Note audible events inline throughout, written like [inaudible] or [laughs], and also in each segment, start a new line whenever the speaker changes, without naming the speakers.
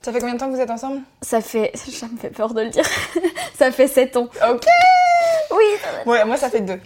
Ça fait combien de temps que vous êtes ensemble?
Ça fait... [laughs] Ça me fait peur de le dire. [laughs] ça fait 7 ans.
Ok
Oui
Ouais, moi ça fait deux.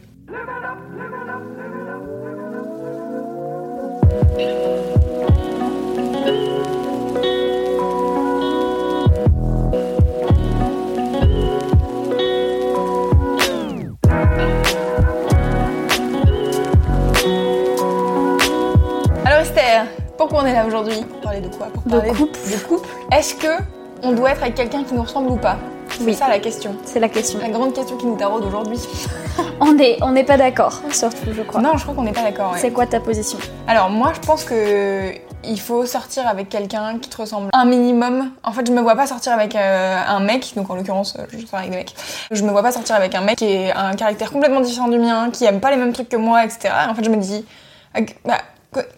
Alors Esther, pourquoi on est là aujourd'hui? Parler de quoi? Pour
De couple.
De couple. Est-ce que on doit être avec quelqu'un qui nous ressemble ou pas?
Oui.
C'est ça la question.
C'est la question.
La grande question qui nous taraude aujourd'hui. [laughs]
On n'est on n'est pas d'accord, surtout, je crois.
Non, je crois qu'on n'est pas d'accord. ouais.
C'est quoi ta position?
Alors moi, je pense que il faut sortir avec quelqu'un qui te ressemble un minimum. En fait, je me vois pas sortir avec euh, un mec, donc en l'occurrence, euh, je sors avec des mecs. Je me vois pas sortir avec un mec qui a un caractère complètement différent du mien, qui aime pas les mêmes trucs que moi, etc. Et en fait, je me dis, bah,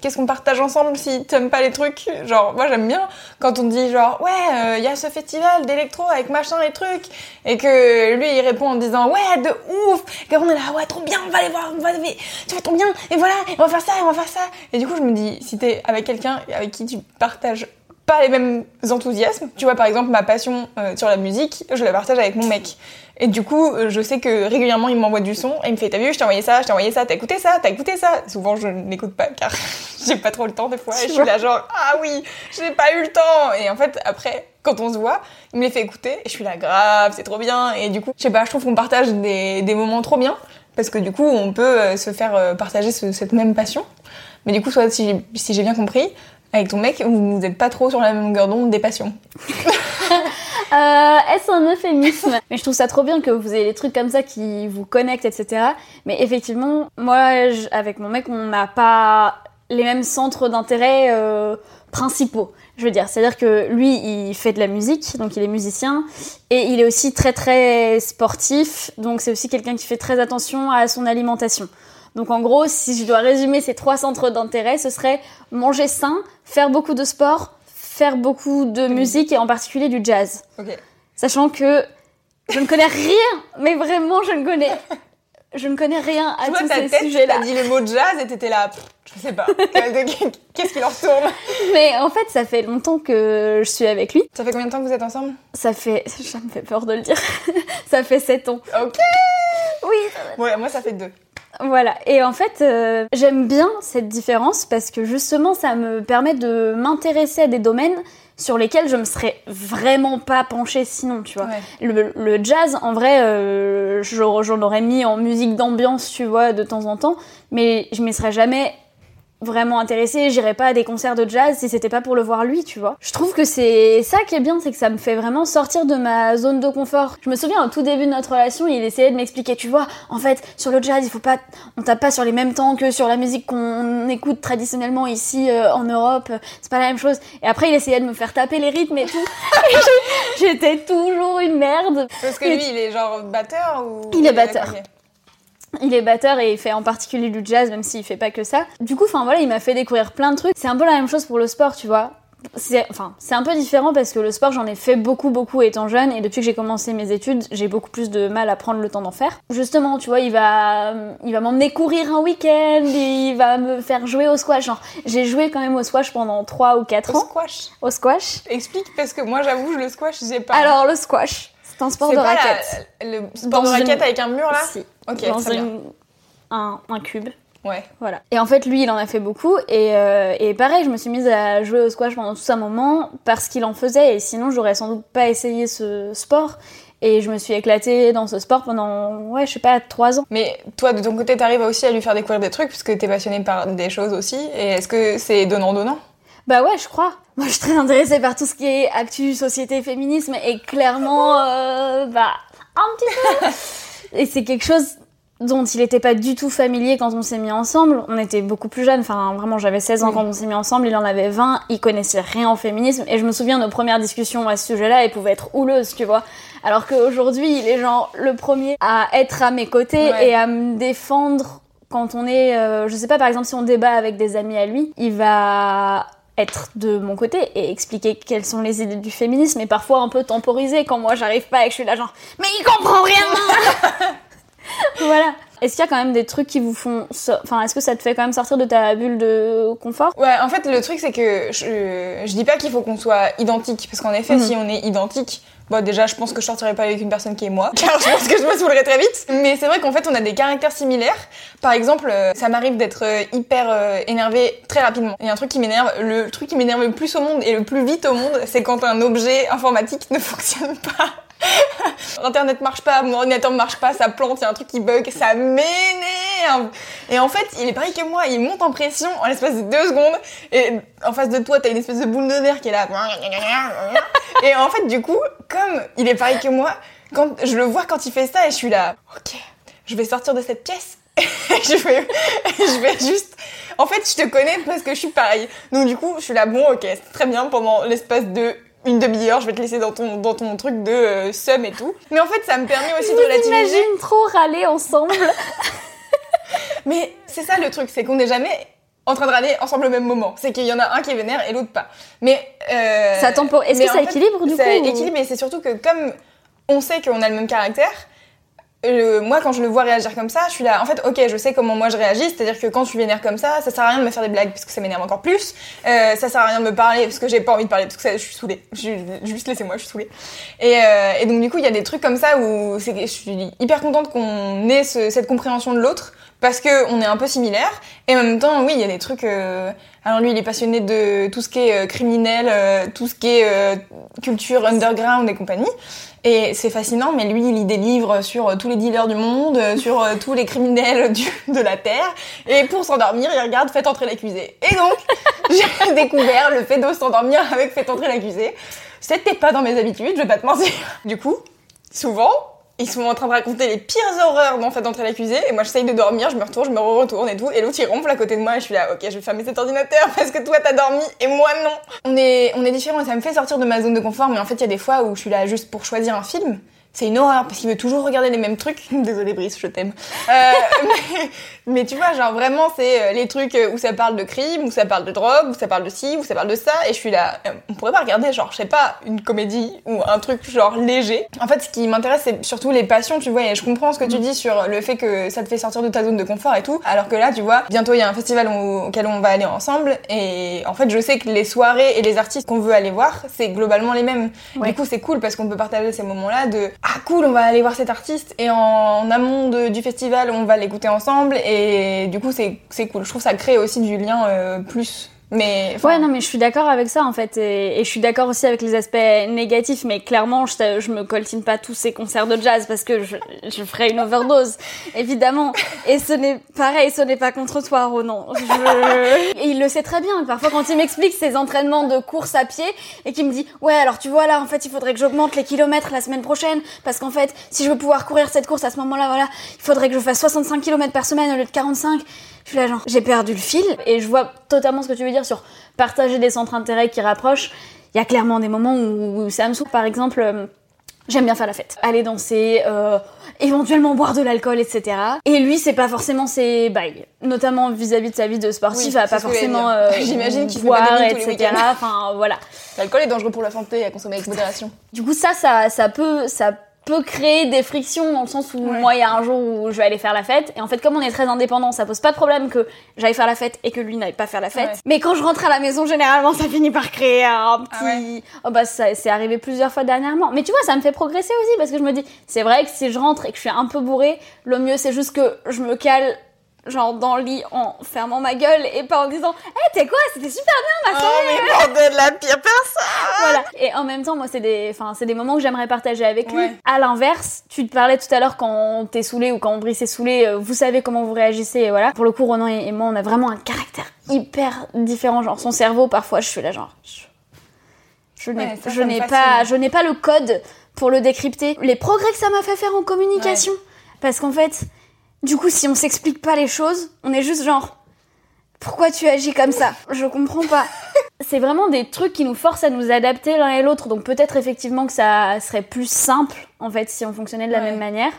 qu'est-ce qu'on partage ensemble si t'aimes pas les trucs? Genre, moi j'aime bien quand on dit genre, ouais, il y a ce festival d'électro avec machin et trucs, et que lui il répond en disant, ouais, de ouf, et qu'on est là, ouais, trop bien, on va aller voir, on va aller, tu vas trop bien, et voilà, on va faire ça, on va faire ça. Et du coup, je me dis, si t'es avec quelqu'un avec qui tu partages pas les mêmes enthousiasmes, tu vois, par exemple, ma passion euh, sur la musique, je la partage avec mon mec. Et du coup, euh, je sais que régulièrement, il m'envoie du son et il me fait T'as vu, je t'ai envoyé ça, je t'ai envoyé ça, t'as écouté ça, t'as écouté ça. Souvent, je n'écoute pas car [laughs] j'ai pas trop le temps des fois. Et je suis là, genre Ah oui, j'ai pas eu le temps. Et en fait, après, quand on se voit, il me les fait écouter et je suis là, grave, c'est trop bien. Et du coup, je sais pas, je trouve qu'on partage des, des moments trop bien parce que du coup, on peut euh, se faire euh, partager ce- cette même passion. Mais du coup, soit si j'ai si j'ai bien compris, avec ton mec, vous n'êtes pas trop sur la même longueur d'onde des passions. [laughs]
Euh, Est-ce un euphémisme [laughs] Mais je trouve ça trop bien que vous ayez des trucs comme ça qui vous connectent, etc. Mais effectivement, moi, je- avec mon mec, on n'a pas les mêmes centres d'intérêt euh, principaux. Je veux dire, c'est-à-dire que lui, il fait de la musique, donc il est musicien, et il est aussi très très sportif, donc c'est aussi quelqu'un qui fait très attention à son alimentation. Donc en gros, si je dois résumer ces trois centres d'intérêt, ce serait manger sain, faire beaucoup de sport, faire beaucoup de musique et en particulier du jazz. Sachant que je ne connais rien, mais vraiment je ne connais, je ne connais rien à
Je vois
tous
ta
ces
tête,
sujets-là.
t'as dit le mot jazz et t'étais là, je sais pas, [laughs] qu'est-ce qui leur tourne?
Mais en fait, ça fait longtemps que je suis avec lui.
Ça fait combien de temps que vous êtes ensemble?
Ça fait, [laughs] ça me fait peur de le dire, [laughs] ça fait 7 ans.
Ok
Oui,
Ouais, moi ça fait deux.
Voilà, et en fait, euh, j'aime bien cette différence parce que justement, ça me permet de m'intéresser à des domaines sur lesquels je me serais vraiment pas penchée sinon, tu vois.
Ouais.
Le, le jazz, en vrai, euh, j'en j'en aurais mis en musique d'ambiance, tu vois, de temps en temps, mais je m'y serais jamais vraiment intéressée, j'irais pas à des concerts de jazz si c'était pas pour le voir lui, tu vois. Je trouve que c'est ça qui est bien, c'est que ça me fait vraiment sortir de ma zone de confort. Je me souviens au tout début de notre relation, il essayait de m'expliquer, tu vois, en fait, sur le jazz, il faut pas on tape pas sur les mêmes temps que sur la musique qu'on écoute traditionnellement ici euh, en Europe, c'est pas la même chose. Et après, il essayait de me faire taper les rythmes et tout. [laughs] J'étais toujours une merde.
Parce que lui, il est genre batteur ou
Il est batteur. Il est batteur et il fait en particulier du jazz, même s'il fait pas que ça. Du coup, enfin voilà, il m'a fait découvrir plein de trucs. C'est un peu la même chose pour le sport, tu vois. C'est, enfin, c'est un peu différent parce que le sport, j'en ai fait beaucoup, beaucoup étant jeune, et depuis que j'ai commencé mes études, j'ai beaucoup plus de mal à prendre le temps d'en faire. Justement, tu vois, il va, il va m'emmener courir un week-end, il va me faire jouer au squash. Genre, j'ai joué quand même au squash pendant 3 ou 4
Au
ans.
squash.
Au squash.
Explique parce que moi j'avoue, je le squash, j'ai pas.
Alors, le squash, c'est un sport de
pas la-
raquette.
le sport
Dans
de raquette
une-
avec un mur là
Si.
Ok,
Dans
très bien.
un, un cube.
Ouais.
Voilà. Et en fait, lui, il en a fait beaucoup. Et, euh, et pareil, je me suis mise à jouer au squash pendant tout un moment parce qu'il en faisait. Et sinon, j'aurais sans doute pas essayé ce sport. Et je me suis éclatée dans ce sport pendant, ouais, je sais pas, trois ans.
Mais toi, de ton côté, t'arrives aussi à lui faire découvrir des trucs puisque t'es passionné par des choses aussi. Et est-ce que c'est donnant-donnant?
Bah ouais, je crois. [laughs] Moi, je suis très intéressée par tout ce qui est actu, société, féminisme. Et clairement, euh, bah, un petit peu. [laughs] et c'est quelque chose dont il était pas du tout familier quand on s'est mis ensemble. On était beaucoup plus jeunes, enfin vraiment j'avais 16 ans
Oui.
quand on s'est mis ensemble, il en avait 20, il connaissait rien au féminisme et je me souviens nos premières discussions à ce sujet-là, elles pouvaient être houleuses, tu vois. Alors qu'aujourd'hui, il est genre le premier à être à mes côtés
Ouais.
et à me défendre quand on est, euh, je sais pas, par exemple, si on débat avec des amis à lui, il va être de mon côté et expliquer quelles sont les idées du féminisme et parfois un peu temporiser quand moi j'arrive pas et que je suis là genre mais il comprend rien [laughs] voilà est-ce qu'il y a quand même des trucs qui vous font so- enfin est-ce que ça te fait quand même sortir de ta bulle de confort?
Ouais, en fait, le truc, c'est que je, je dis pas qu'il faut qu'on soit identique, parce qu'en effet,
Mhm.
si on est identique, bon, déjà, je pense que je sortirais pas avec une personne qui est moi, [laughs] car je pense que je me saoulerais très vite. Mais c'est vrai qu'en fait, on a des caractères similaires. Par exemple, euh, ça m'arrive d'être euh, hyper euh, énervée très rapidement. Il y a un truc qui m'énerve, le truc qui m'énerve le plus au monde et le plus vite au monde, c'est quand un objet informatique [laughs] ne fonctionne pas. [laughs] Internet marche pas, mon ordinateur marche pas, ça plante, il y a un truc qui bug, ça m'énerve. Et en fait, il est pareil que moi, il monte en pression en l'espace de deux secondes. Et en face de toi, t'as une espèce de boule de nerf qui est là. Et en fait, du coup, comme il est pareil que moi, quand je le vois quand il fait ça, et je suis là, ok, je vais sortir de cette pièce. [laughs] je vais, je vais juste. En fait, je te connais parce que je suis pareil. Donc du coup, je suis là, bon, ok, c'est très bien pendant l'espace de une demi-heure, je vais te laisser dans ton, dans ton truc de euh, seum et tout. Mais en fait, ça me permet aussi de relativiser.
Imagine trop râler ensemble. [laughs]
Mais c'est ça le truc, c'est qu'on n'est jamais en train de râler ensemble au même moment. C'est qu'il y en a un qui est vénère et l'autre pas. Mais euh,
Ça est-ce que ça
fait,
équilibre, du
ça
coup, ou-
équilibre et c'est surtout que comme on sait qu'on a le même caractère. Moi, quand je le vois réagir comme ça, je suis là. En fait, ok, je sais comment moi je réagis. C'est-à-dire que quand je suis vénère comme ça, ça sert à rien de me faire des blagues parce que ça m'énerve encore plus. Euh, ça sert à rien de me parler parce que j'ai pas envie de parler parce que ça- je suis saoulée. Je- juste laissez-moi, je suis saoulée. Et, euh, et donc du coup, il y a des trucs comme ça où je suis hyper contente qu'on ait ce- cette compréhension de l'autre parce que on est un peu similaires. Et en même temps, oui, il y a des trucs. euh, Alors lui, il est passionné de tout ce qui est euh, criminel, euh, tout ce qui est euh, culture underground et compagnie. Et c'est fascinant, mais lui, il lit des livres sur tous les dealers du monde, sur tous les criminels [laughs] de la Terre. Et pour s'endormir, il regarde Faites entrer l'accusé. Et donc, [laughs] j'ai découvert le fait de s'endormir avec Faites entrer l'accusé. C'était pas dans mes habitudes, je vais pas te mentir. Du coup, souvent, ils sont en train de raconter les pires horreurs dans Faites entrer l'accusé. Et moi, j'essaye de dormir, je me retourne, je me retourne et tout. Et l'autre, il ronfle à côté de moi et je suis là, ok, je vais fermer cet ordinateur [laughs] parce que toi, t'as dormi et moi, non. On est, on est différents et ça me fait sortir de ma zone de confort. Mais en fait, il y a des fois où je suis là juste pour choisir un film. C'est une horreur parce qu'il veut toujours regarder les mêmes trucs. [laughs] Désolée Brice, je t'aime. Euh, [laughs] mais, mais tu vois, genre vraiment, c'est euh, les trucs où ça parle de crime, où ça parle de drogue, où ça parle de ci, où ça parle de ça. Et je suis là, euh, on pourrait pas regarder, genre, je sais pas, une comédie ou un truc genre léger. En fait, ce qui m'intéresse, c'est surtout les passions, tu vois. Et je comprends ce que tu dis sur le fait que ça te fait sortir de ta zone de confort et tout. Alors que là, tu vois, bientôt il y a un festival au- auquel on va aller ensemble. Et en fait, je sais que les soirées et les artistes qu'on veut aller voir, c'est globalement les mêmes.
Ouais.
Du coup, c'est cool parce qu'on peut partager ces moments-là de ah cool, on va aller voir cet artiste et en amont du festival, on va l'écouter ensemble et du coup, c'est c'est cool. Je trouve que ça crée aussi du lien euh, plus. Mais
Ouais, non, mais je suis d'accord avec ça en fait, et, je suis d'accord aussi avec les aspects négatifs, mais clairement, je, je me coltine pas tous ces concerts de jazz parce que je, je ferais une overdose, évidemment. Et ce n'est pareil, ce n'est pas contre toi, Ronan. Et il le sait très bien. Parfois, quand il m'explique ses entraînements de course à pied et qu'il me dit, ouais, alors tu vois là, en fait, il faudrait que j'augmente les kilomètres la semaine prochaine parce qu'en fait, si je veux pouvoir courir cette course à ce moment-là, voilà, il faudrait que je fasse 65 km par semaine au lieu de 45. Je suis là genre, j'ai perdu le fil et je vois totalement ce que tu veux dire sur partager des centres d'intérêt qui rapprochent. Il y a clairement des moments où, où ça me saoule. Par exemple, euh, j'aime bien faire la fête, aller danser, euh, éventuellement boire de l'alcool, etc. Et lui, c'est pas forcément ses bails, notamment vis-à-vis de sa vie de sportif,
Oui, c'est
pas forcément euh, [laughs]
J'imagine qu'il fait pas
boire, etc.
week-ends.
Enfin voilà.
l'alcool est dangereux pour la santé à consommer avec modération.
Du coup, ça, ça, ça peut, ça peut créer des frictions dans le sens où
Ouais.
moi, il y a un jour où je vais aller faire la fête. Et en fait, comme on est très indépendant, ça pose pas de problème que j'aille faire la fête et que lui n'aille pas faire la fête.
Ouais.
Mais quand je rentre à la maison, généralement, ça finit par créer un petit.
Ah ouais.
Oh bah, ça, c'est arrivé plusieurs fois dernièrement. Mais tu vois, ça me fait progresser aussi parce que je me dis, c'est vrai que si je rentre et que je suis un peu bourrée, le mieux, c'est juste que je me cale. Genre dans le lit en fermant ma gueule et pas en disant Eh t'es quoi? C'était super bien ma soirée
Oh mais bordel, la pire personne
voilà. Et en même temps, moi, c'est des, enfin, c'est des moments que j'aimerais partager avec lui. À l'inverse, tu te parlais tout à l'heure quand t'es saoulé ou quand Brice est saoulé, euh, vous savez comment vous réagissez, et voilà. Pour le coup, Ronan et moi, on a vraiment un caractère hyper différent. Genre, son cerveau, parfois, je suis là, genre, je, n'ai,
Ouais,
je n'ai pas, je n'ai pas le code pour le décrypter. Les progrès que ça m'a fait faire en communication. Parce qu'en fait, Du coup, si on s'explique pas les choses, on est juste genre pourquoi tu agis comme ça Je comprends pas. [laughs] C'est vraiment des trucs qui nous forcent à nous adapter l'un et l'autre. Donc peut-être effectivement que ça serait plus simple en fait si on fonctionnait de la
Ouais.
même manière.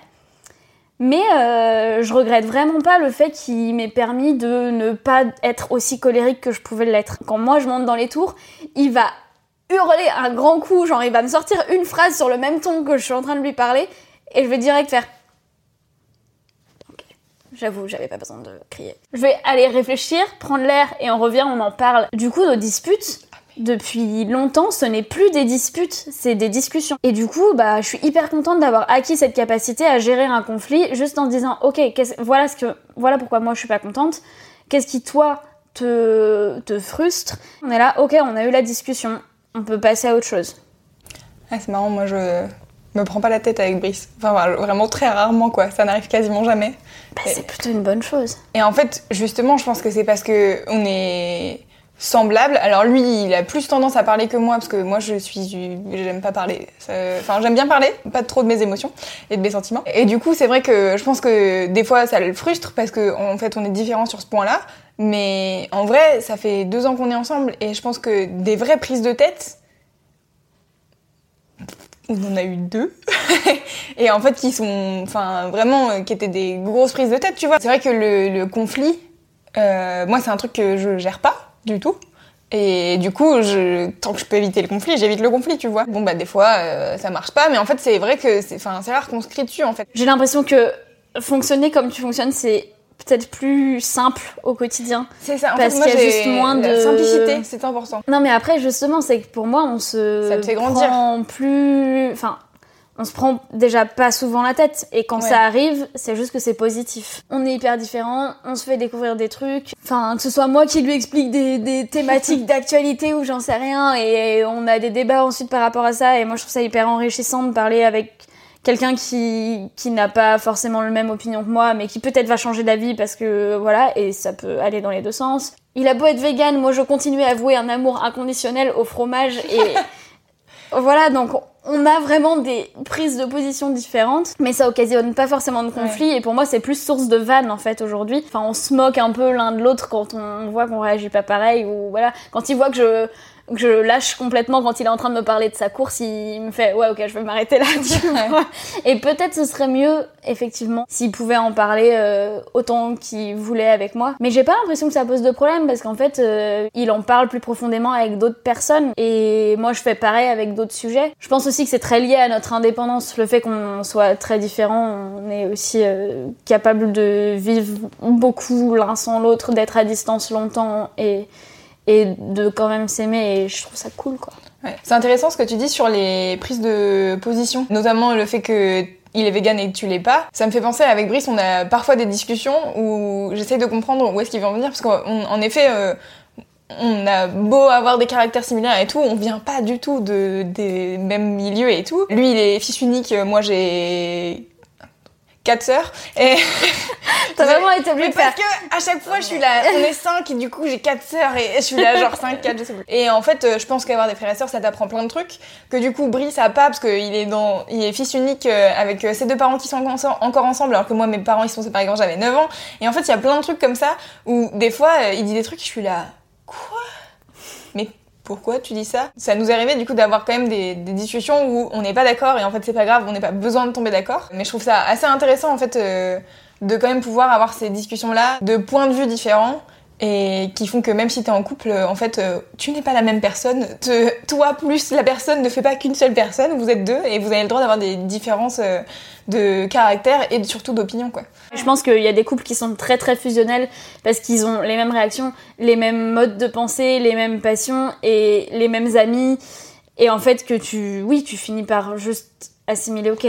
Mais euh, je regrette vraiment pas le fait qu'il m'ait permis de ne pas être aussi colérique que je pouvais l'être. Quand moi je monte dans les tours, il va hurler un grand coup, genre il va me sortir une phrase sur le même ton que je suis en train de lui parler, et je vais direct faire. J'avoue, j'avais pas besoin de crier. Je vais aller réfléchir, prendre l'air, et on revient, on en parle. Du coup, nos disputes, depuis longtemps, ce n'est plus des disputes, c'est des discussions. Et du coup, bah, je suis hyper contente d'avoir acquis cette capacité à gérer un conflit juste en disant, ok, voilà ce que, voilà pourquoi moi je suis pas contente. Qu'est-ce qui toi te, te frustre? On est là, ok, on a eu la discussion, on peut passer à autre chose.
Ah, c'est marrant, moi je me prends pas la tête avec Brice. Enfin, vraiment très rarement, quoi. Ça n'arrive quasiment jamais.
Bah,
Et-
c'est plutôt une bonne chose.
Et en fait, justement, je pense que c'est parce que on est semblables. Alors lui, il a plus tendance à parler que moi, parce que moi, je suis, j'aime pas parler. Ça- Enfin, j'aime bien parler, pas trop de mes émotions et de mes sentiments. Et du coup, c'est vrai que je pense que des fois, ça le frustre parce que en fait, on est différents sur ce point-là. Mais en vrai, ça fait deux ans qu'on est ensemble et je pense que des vraies prises de tête, on en a eu deux. [laughs] et en fait, qui sont, enfin, vraiment, euh, qui étaient des grosses prises de tête, tu vois. C'est vrai que le, conflit, euh, moi, c'est un truc que je gère pas du tout. Et du coup, je, tant que je peux éviter le conflit, j'évite le conflit, tu vois. Bon, bah, des fois, euh, ça marche pas, mais en fait, c'est vrai que c'est, enfin, c'est rare qu'on se crie dessus, en fait.
J'ai l'impression que fonctionner comme tu fonctionnes, c'est peut-être plus simple au quotidien.
C'est ça, en
Parce qu'il y a juste moins de-
simplicité, c'est important.
Non, mais après, justement, c'est que pour moi, on se
Ça te fait grandir.
prend plus. Enfin, on se prend déjà pas souvent la tête. Et quand
Ouais.
ça arrive, c'est juste que c'est positif. On est hyper différents, on se fait découvrir des trucs. Enfin, que ce soit moi qui lui explique des, des [laughs] thématiques d'actualité ou j'en sais rien. Et on a des débats ensuite par rapport à ça. Et moi, je trouve ça hyper enrichissant de parler avec quelqu'un qui, qui n'a pas forcément le même opinion que moi, mais qui peut-être va changer d'avis parce que voilà, et ça peut aller dans les deux sens. Il a beau être vegan, moi je continue à avouer un amour inconditionnel au fromage et [laughs] voilà, donc on a vraiment des prises de position différentes, mais ça occasionne pas forcément de conflit et pour moi c'est plus source de vanne en fait aujourd'hui. Enfin, on se moque un peu l'un de l'autre quand on voit qu'on réagit pas pareil ou voilà, quand il voit que je que je lâche complètement quand il est en train de me parler de sa course, il me fait ouais ok je vais m'arrêter là. [laughs] tu
Ouais.
vois. Et peut-être ce serait mieux effectivement s'il pouvait en parler euh, autant qu'il voulait avec moi. Mais j'ai pas l'impression que ça pose de problème parce qu'en fait euh, il en parle plus profondément avec d'autres personnes et moi je fais pareil avec d'autres sujets. Je pense aussi que c'est très lié à notre indépendance, le fait qu'on soit très différents, on est aussi euh, capable de vivre beaucoup l'un sans l'autre, d'être à distance longtemps et et de quand même s'aimer et je trouve ça cool quoi.
Ouais. C'est intéressant ce que tu dis sur les prises de position, notamment le fait que il est vegan et que tu l'es pas. Ça me fait penser avec Brice, on a parfois des discussions où j'essaye de comprendre où est-ce qu'il veut en venir parce qu'en en effet. euh, on a beau avoir des caractères similaires et tout, on vient pas du tout de, des mêmes milieux et tout. Lui, il est fils unique, moi j'ai quatre sœurs. Et
T'as vraiment été de faire
parce que à chaque fois, je suis là, on est cinq et du coup j'ai quatre sœurs et je suis là genre [laughs] 5, 4, je sais plus. Et en fait, euh, je pense qu'avoir des frères et sœurs, ça t'apprend plein de trucs que du coup Brice a pas parce qu'il est dans, il est fils unique euh, avec euh, ses deux parents qui sont encore ensemble alors que moi mes parents ils sont séparés quand j'avais 9 ans. Et en fait, il y a plein de trucs comme ça où des fois il dit des trucs, je suis là, quoi? Pourquoi tu dis ça Ça nous est arrivé du coup d'avoir quand même des, discussions où on n'est pas d'accord et en fait c'est pas grave, on n'est pas besoin de tomber d'accord. Mais je trouve ça assez intéressant en fait euh, de quand même pouvoir avoir ces discussions là de points de vue différents et qui font que même si t'es en couple, euh, en fait, euh, tu n'es pas la même personne. Toi plus la personne ne fait pas qu'une seule personne. Vous êtes deux et vous avez le droit d'avoir des différences euh, de caractère et surtout d'opinion.
Je pense qu'il y a des couples qui sont très très fusionnels parce qu'ils ont les mêmes réactions, les mêmes modes de pensée, les mêmes passions et les mêmes amis. Et en fait, que tu, oui, tu finis par juste assimiler, ok,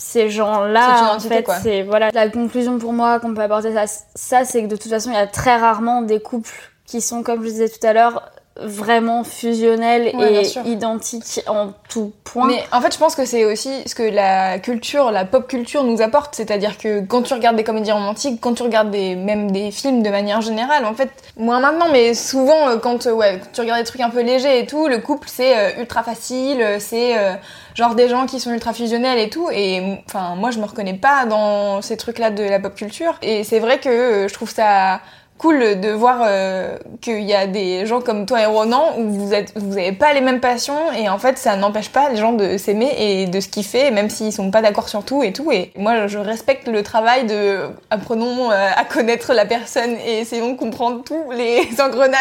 ces gens-là, en fait, c'est voilà. La conclusion pour moi qu'on peut apporter ça, ça c'est que de toute façon, il y a très rarement des couples qui sont, comme je disais tout à l'heure, vraiment fusionnel
Ouais,
et identique en tout point.
Mais en fait, je pense que c'est aussi ce que la culture, la pop culture nous apporte. C'est-à-dire que quand tu regardes des comédies romantiques, quand tu regardes des, même des films de manière générale, en fait, moins maintenant, mais souvent, euh, quand, euh, ouais, tu regardes des trucs un peu légers et tout, le couple, c'est euh, ultra facile, c'est euh, genre des gens qui sont ultra fusionnels et tout. Et enfin, moi, je me reconnais pas dans ces trucs-là de la pop culture. Et c'est vrai que je trouve ça cool de voir euh, qu'il y a des gens comme toi et Ronan où vous êtes vous avez pas les mêmes passions et en fait ça n'empêche pas les gens de s'aimer et de se kiffer même s'ils sont pas d'accord sur tout et tout et moi je respecte le travail de apprenons euh, à connaître la personne et essayons de comprendre tous les [laughs] engrenages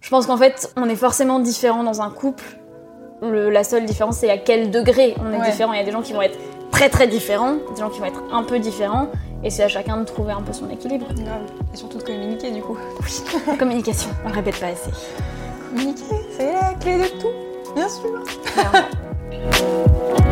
Je pense qu'en fait, on est forcément différent dans un couple. Le- la seule différence, c'est à quel degré on est
Ouais.
différent. Il y a des gens qui vont être très très différents, des gens qui vont être un peu différents, et c'est à chacun de trouver un peu son équilibre.
et surtout de communiquer du coup. [laughs]
Communication, on le répète pas assez.
communiquer c'est la clé de tout bien sûr [laughs]